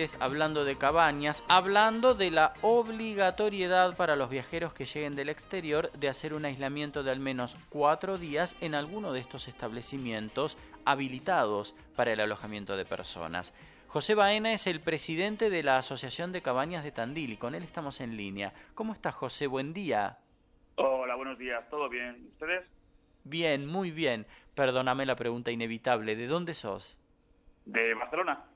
Hablando de cabañas, hablando de la obligatoriedad para los viajeros que lleguen del exterior de hacer un aislamiento de al menos cuatro días en alguno de estos establecimientos habilitados para el alojamiento de personas. José Baena es el presidente de la Asociación de Cabañas de Tandil y con él estamos en línea. ¿Cómo está José? Buen día. Hola, buenos días. ¿Todo bien? ¿Ustedes? Bien, muy bien. Perdóname la pregunta inevitable. ¿De dónde sos? De Barcelona.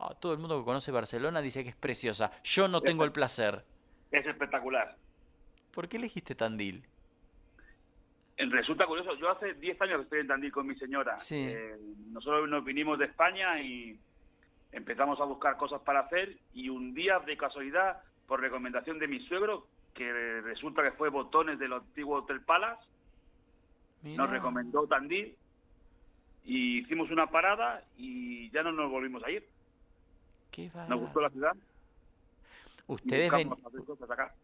Ah, todo el mundo que conoce Barcelona dice que es preciosa. Yo no tengo el placer. Es espectacular. ¿Por qué elegiste Tandil? Resulta curioso, yo hace 10 años que estoy en Tandil con mi señora. Sí. Eh, nosotros nos vinimos de España y empezamos a buscar cosas para hacer y un día de casualidad, por recomendación de mi suegro, que resulta que fue botones del antiguo Hotel Palace, nos recomendó Tandil y hicimos una parada y ya no nos volvimos a ir. Qué nos gustó la ciudad. Ustedes,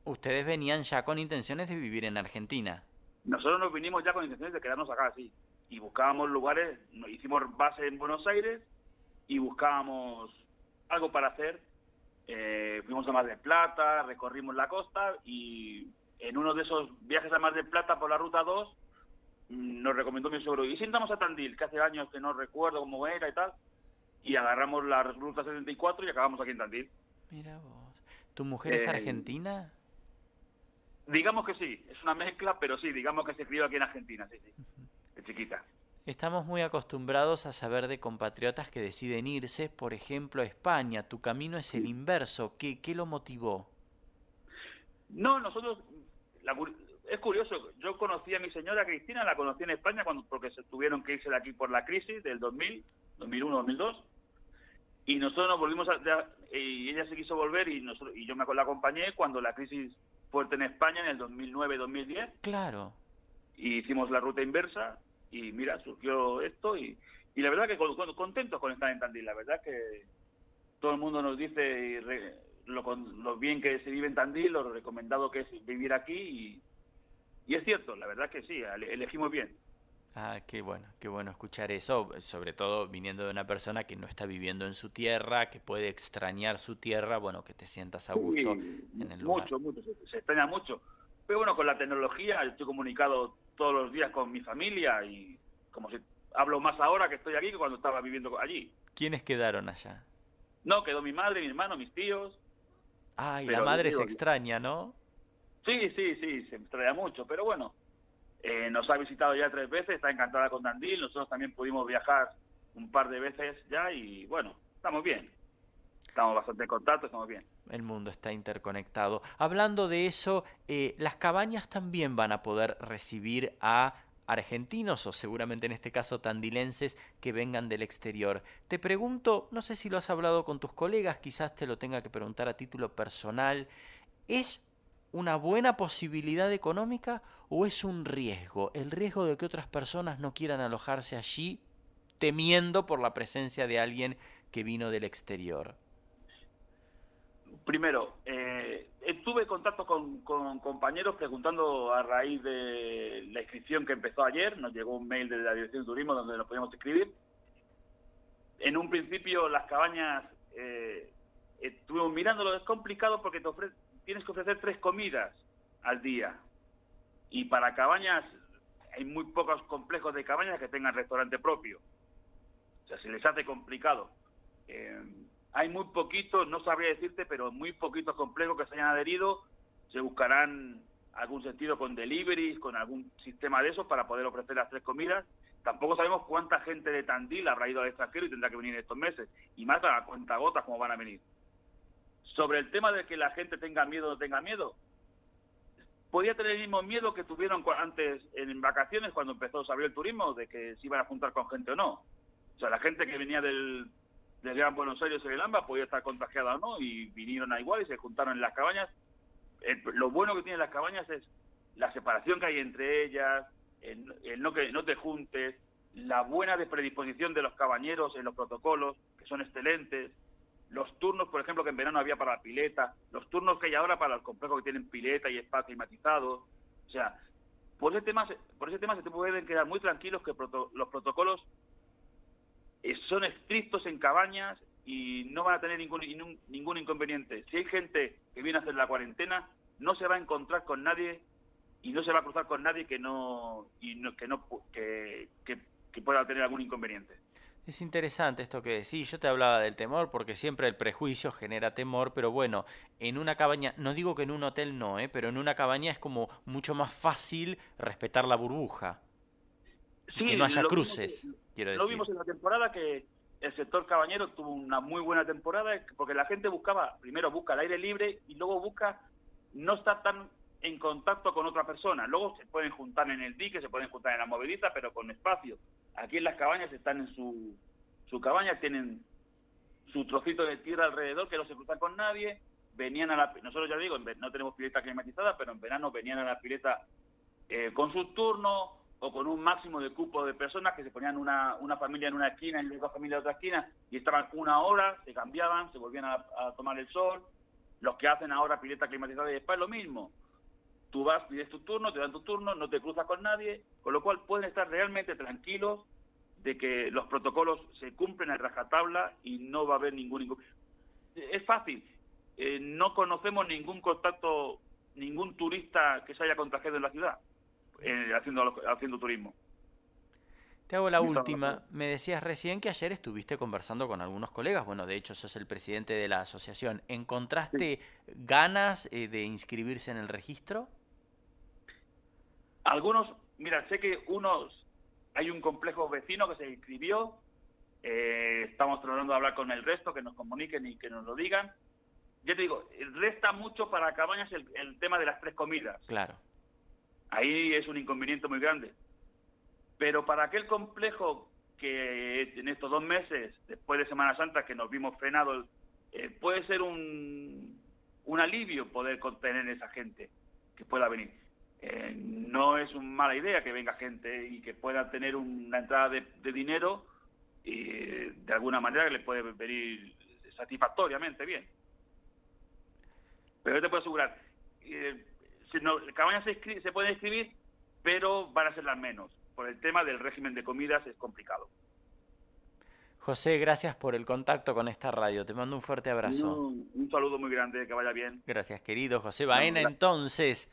ustedes venían ya con intenciones de vivir en Argentina. Nosotros nos vinimos ya con intenciones de quedarnos acá, sí. Y buscábamos lugares, hicimos base en Buenos Aires y buscábamos algo para hacer. Eh, fuimos a Mar del Plata, recorrimos la costa y en uno de esos viajes a Mar del Plata por la Ruta 2 mm, nos recomendó mi suegro, y sentamos a Tandil, que hace años que no recuerdo cómo era y tal, y agarramos la Ruta 74 y acabamos aquí en Tandil. Mira vos. ¿Tu mujer es eh, argentina? Digamos que sí, es una mezcla, pero sí, digamos que se crió aquí en Argentina, sí, sí, es chiquita. Estamos muy acostumbrados a saber de compatriotas que deciden irse, por ejemplo, a España. Tu camino es el inverso. ¿Qué, qué lo motivó? No, nosotros, es curioso, yo conocí a mi señora Cristina, la conocí en España cuando porque se tuvieron que irse de aquí por la crisis del 2000, 2001, 2002, y nosotros nos volvimos a, y ella se quiso volver y nosotros y yo me la acompañé cuando la crisis fuerte en España en el 2009-2010. Claro. Y hicimos la ruta inversa y mira, surgió esto y, y la verdad que contentos con estar en Tandil. La verdad que todo el mundo nos dice lo, lo bien que se vive en Tandil, lo recomendado que es vivir aquí y, y es cierto, la verdad que sí, elegimos bien. Ah, qué bueno, qué bueno escuchar eso, sobre todo viniendo de una persona que no está viviendo en su tierra, que puede extrañar su tierra, bueno, que te sientas a gusto en el lugar. Mucho, mucho, se, extraña mucho. Pero bueno, con la tecnología estoy comunicado todos los días con mi familia y como si hablo más ahora que estoy aquí que cuando estaba viviendo allí. ¿Quiénes quedaron allá? No, quedó mi madre, mi hermano, mis tíos. Ah, y la madre se extraña, ¿no? Sí, sí, sí, se extraña mucho, pero bueno, eh, nos ha visitado ya tres veces, está encantada con Dandil, nosotros también pudimos viajar un par de veces ya y bueno, estamos bien. Estamos bastante en contacto, estamos bien. El mundo está interconectado. Hablando de eso, eh, las cabañas también van a poder recibir a argentinos o seguramente en este caso tandilenses que vengan del exterior. Te pregunto, no sé si lo has hablado con tus colegas, quizás te lo tenga que preguntar a título personal, ¿es una buena posibilidad económica o es un riesgo? El riesgo de que otras personas no quieran alojarse allí temiendo por la presencia de alguien que vino del exterior. Primero, eh, tuve contacto con, compañeros preguntando a raíz de la inscripción que empezó ayer, nos llegó un mail de la Dirección de Turismo donde nos podíamos escribir. En un principio las cabañas, eh, estuvimos mirándolo, es complicado porque te ofrece, tienes que ofrecer tres comidas al día. Y para cabañas, hay muy pocos complejos de cabañas que tengan restaurante propio. O sea, se les hace complicado. Eh, hay muy poquitos, no sabría decirte, pero muy poquitos complejos que se hayan adherido. Se buscarán algún sentido con deliveries, con algún sistema de esos para poder ofrecer las tres comidas. Tampoco sabemos cuánta gente de Tandil habrá ido al extranjero y tendrá que venir estos meses. Y más a cuenta gotas como van a venir. Sobre el tema de que la gente tenga miedo o no tenga miedo, podía tener el mismo miedo que tuvieron antes en vacaciones cuando empezó a abrir el turismo, de que se iban a juntar con gente o no. O sea, la gente que venía del, del Gran Buenos Aires o el AMBA podía estar contagiada o no, y vinieron a igual y se juntaron en las cabañas. lo bueno que tienen las cabañas es la separación que hay entre ellas, el, el, no que no te juntes, la buena predisposición de los cabañeros en los protocolos, que son excelentes, los turnos, por ejemplo, que en verano había para la pileta, los turnos que hay ahora para los complejos que tienen pileta y espacio climatizado. O sea, por ese tema, por ese tema se te pueden quedar muy tranquilos que los protocolos eh, son estrictos en cabañas y no van a tener ningún, ningún inconveniente. Si hay gente que viene a hacer la cuarentena, no se va a encontrar con nadie y no se va a cruzar con nadie que no, y que, no que, que pueda tener algún inconveniente. Es interesante esto que decís. Yo te hablaba del temor porque siempre el prejuicio genera temor, pero bueno, en una cabaña, no digo que en un hotel no, ¿eh? pero en una cabaña es como mucho más fácil respetar la burbuja. que no haya cruces, quiero decir. Lo vimos en la temporada que el sector cabañero tuvo una muy buena temporada porque la gente buscaba, primero busca el aire libre y luego busca no estar tan en contacto con otra persona. Luego se pueden juntar en el dique, se pueden juntar en la movediza, pero con espacio. Aquí en las cabañas están en su, su cabaña, tienen su trocito de tierra alrededor que no se cruzan con nadie. Venían a la, nosotros ya digo, no tenemos pileta climatizada, pero en verano venían a la pileta eh, con su turno o con un máximo de cupo de personas que se ponían una, una familia en una esquina y otra familia en otra esquina y estaban una hora, se cambiaban, se volvían a, a tomar el sol. Los que hacen ahora pileta climatizada y después lo mismo Tú vas, pides tu turno, te dan tu turno, no te cruzas con nadie, con lo cual pueden estar realmente tranquilos de que los protocolos se cumplen a rajatabla y no va a haber ningún... Es fácil, eh, no conocemos ningún contacto, ningún turista que se haya contagiado en la ciudad eh, haciendo, haciendo turismo. Te hago la última. Me decías recién que ayer estuviste conversando con algunos colegas. Bueno, de hecho, sos el presidente de la asociación. ¿Encontraste ganas eh, de inscribirse en el registro? Algunos, mira, sé que unos, hay un complejo vecino que se inscribió, eh, estamos tratando de hablar con el resto, que nos comuniquen y que nos lo digan. Yo te digo, resta mucho para Cabañas el, el tema de las tres comidas. Claro. Ahí es un inconveniente muy grande. Pero para aquel complejo que en estos dos meses, después de Semana Santa, que nos vimos frenados, eh, puede ser un, un alivio poder contener esa gente que pueda venir. Eh, no es una mala idea que venga gente y que pueda tener una entrada de, dinero y de alguna manera que le puede venir satisfactoriamente bien. Pero yo te puedo asegurar, eh, si no, cabañas se, se pueden escribir, pero van a ser las menos. Por el tema del régimen de comidas es complicado. José, gracias por el contacto con esta radio. Te mando un fuerte abrazo. un saludo muy grande, que vaya bien. Gracias, querido José Baena. entonces,